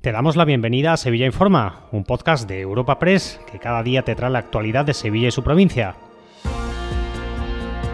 Te damos la bienvenida a Sevilla Informa, un podcast de Europa Press que cada día te trae la actualidad de Sevilla y su provincia.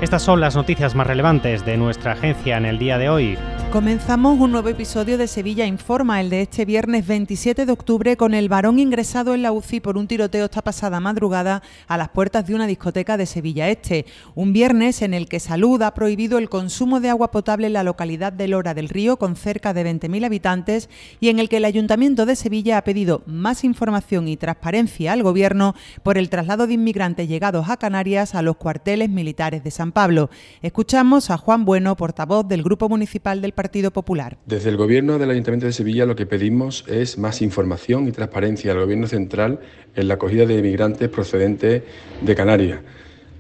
Estas son las noticias más relevantes de nuestra agencia en el día de hoy. Comenzamos un nuevo episodio de Sevilla Informa, el de este viernes 27 de octubre, con el varón ingresado en la UCI por un tiroteo esta pasada madrugada a las puertas de una discoteca de Sevilla Este. Un viernes en el que Salud ha prohibido el consumo de agua potable en la localidad de Lora del Río, con cerca de 20.000 habitantes, y en el que el Ayuntamiento de Sevilla ha pedido más información y transparencia al Gobierno por el traslado de inmigrantes llegados a Canarias a los cuarteles militares de San Pablo. Escuchamos a Juan Bueno, portavoz del Grupo Municipal del Partido Popular. Desde el Gobierno del Ayuntamiento de Sevilla lo que pedimos es más información y transparencia al Gobierno central en la acogida de inmigrantes procedentes de Canarias.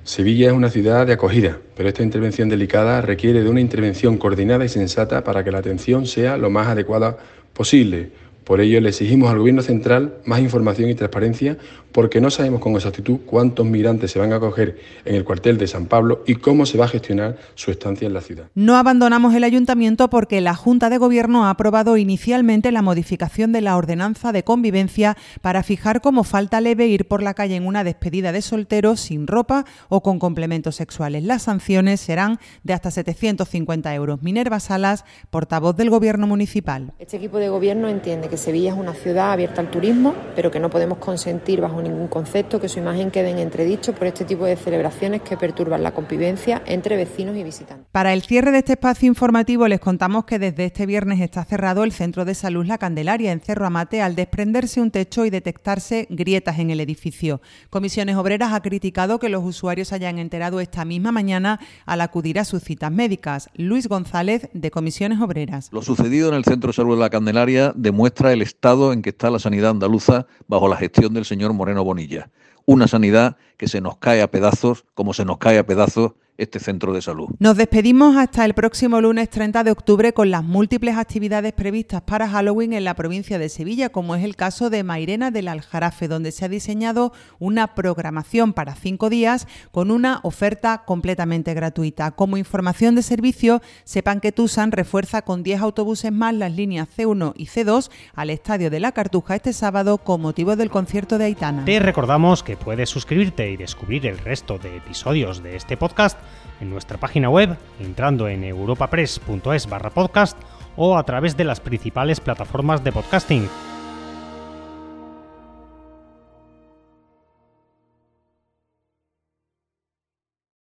Sevilla es una ciudad de acogida, pero esta intervención delicada requiere de una intervención coordinada y sensata para que la atención sea lo más adecuada posible por ello, le exigimos al Gobierno central más información y transparencia porque no sabemos con exactitud cuántos migrantes se van a acoger en el cuartel de San Pablo y cómo se va a gestionar su estancia en la ciudad. No abandonamos el ayuntamiento porque la Junta de Gobierno ha aprobado inicialmente la modificación de la ordenanza de convivencia para fijar como falta leve ir por la calle en una despedida de solteros sin ropa o con complementos sexuales. Las sanciones serán de hasta 750 euros. Minerva Salas, portavoz del Gobierno municipal. Este equipo de gobierno entiende que Sevilla es una ciudad abierta al turismo, pero que no podemos consentir bajo ningún concepto que su imagen quede en entredicho por este tipo de celebraciones que perturban la convivencia entre vecinos y visitantes. Para el cierre de este espacio informativo les contamos que desde este viernes está cerrado el Centro de Salud La Candelaria en Cerro Amate al desprenderse un techo y detectarse grietas en el edificio. Comisiones Obreras ha criticado que los usuarios hayan enterado esta misma mañana al acudir a sus citas médicas. Luis González, de Comisiones Obreras. Lo sucedido en el Centro de Salud La Candelaria demuestra el estado en que está la sanidad andaluza bajo la gestión del señor Moreno Bonilla. Una sanidad que se nos cae a pedazos, como se nos cae a pedazos este centro de salud. Nos despedimos hasta el próximo lunes 30 de octubre con las múltiples actividades previstas para Halloween en la provincia de Sevilla, como es el caso de Mairena del Aljarafe, donde se ha diseñado una programación para cinco días con una oferta completamente gratuita. Como información de servicio, sepan que Tusan refuerza con 10 autobuses más las líneas C1 y C2 al Estadio de la Cartuja este sábado con motivo del concierto de Aitana. Te recordamos que puedes suscribirte y descubrir el resto de episodios de este podcast en nuestra página web, entrando en europapress.es barra podcast o a través de las principales plataformas de podcasting